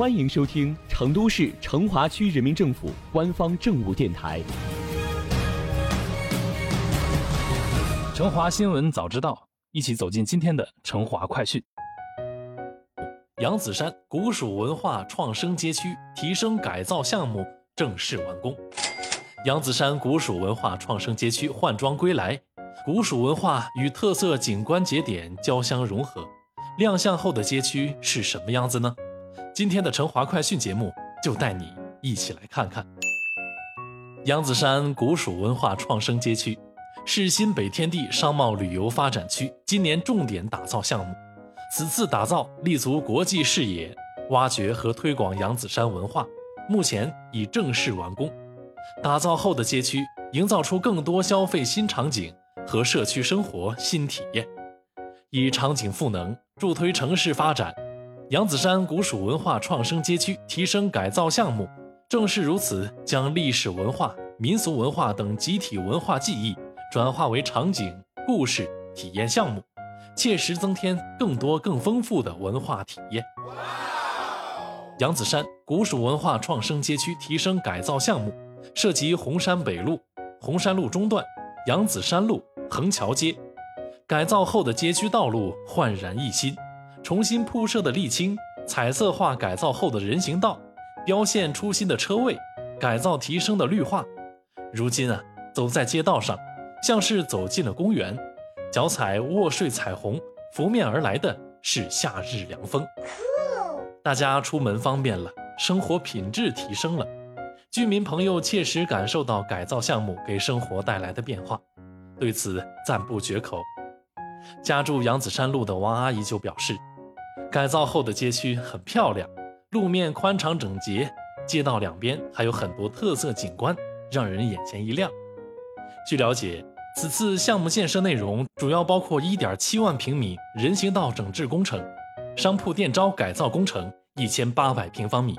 欢迎收听成都市成华区人民政府官方政务电台《成华新闻早知道》，一起走进今天的成华快讯。扬子山古蜀文化创生街区提升改造项目正式完工。扬子山古蜀文化创生街区换装归来，古蜀文化与特色景观节点交相融合。亮相后的街区是什么样子呢？今天的成华快讯节目就带你一起来看看。扬子山古蜀文化创生街区是新北天地商贸旅游发展区今年重点打造项目。此次打造立足国际视野，挖掘和推广扬子山文化，目前已正式完工。打造后的街区，营造出更多消费新场景和社区生活新体验，以场景赋能，助推城市发展。扬子山古蜀文化创生街区提升改造项目，正是如此，将历史文化、民俗文化等集体文化记忆转化为场景、故事、体验项目，切实增添更多更丰富的文化体验。扬子山古蜀文化创生街区提升改造项目。涉及红山北路、红山路中段、扬子山路、横桥街，改造后的街区道路焕然一新，重新铺设的沥青、彩色化改造后的人行道、标线出新的车位、改造提升的绿化，如今啊，走在街道上，像是走进了公园，脚踩卧睡彩虹，拂面而来的是夏日凉风，大家出门方便了，生活品质提升了。居民朋友切实感受到改造项目给生活带来的变化，对此赞不绝口。家住扬子山路的王阿姨就表示，改造后的街区很漂亮，路面宽敞整洁，街道两边还有很多特色景观，让人眼前一亮。据了解，此次项目建设内容主要包括1.7万平米人行道整治工程、商铺店招改造工程1800平方米，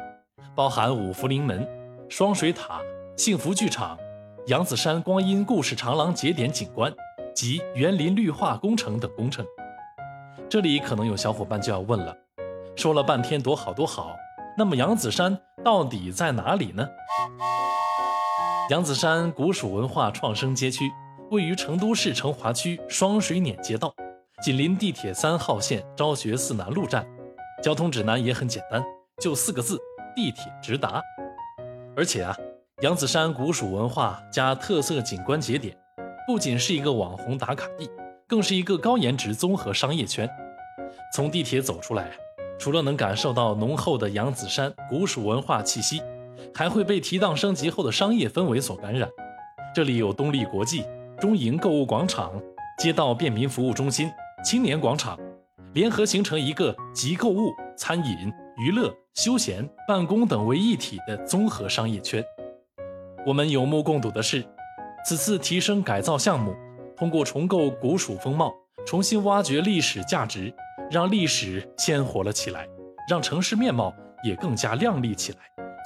包含五福临门。双水塔、幸福剧场、扬子山光阴故事长廊节点景观及园林绿化工程等工程。这里可能有小伙伴就要问了：说了半天多好多好，那么扬子山到底在哪里呢？扬子山古蜀文化创生街区位于成都市成华区双水碾街道，紧邻地铁三号线昭觉寺南路站，交通指南也很简单，就四个字：地铁直达。而且啊，扬子山古蜀文化加特色景观节点，不仅是一个网红打卡地，更是一个高颜值综合商业圈。从地铁走出来，除了能感受到浓厚的扬子山古蜀文化气息，还会被提档升级后的商业氛围所感染。这里有东丽国际、中银购物广场、街道便民服务中心、青年广场，联合形成一个集购物、餐饮。娱乐、休闲、办公等为一体的综合商业圈。我们有目共睹的是，此次提升改造项目，通过重构古蜀风貌，重新挖掘历史价值，让历史鲜活了起来，让城市面貌也更加亮丽起来，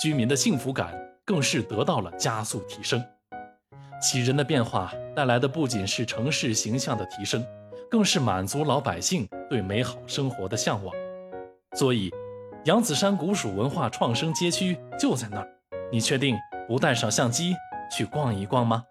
居民的幸福感更是得到了加速提升。启人的变化带来的不仅是城市形象的提升，更是满足老百姓对美好生活的向往。所以。扬子山古蜀文化创生街区就在那儿，你确定不带上相机去逛一逛吗？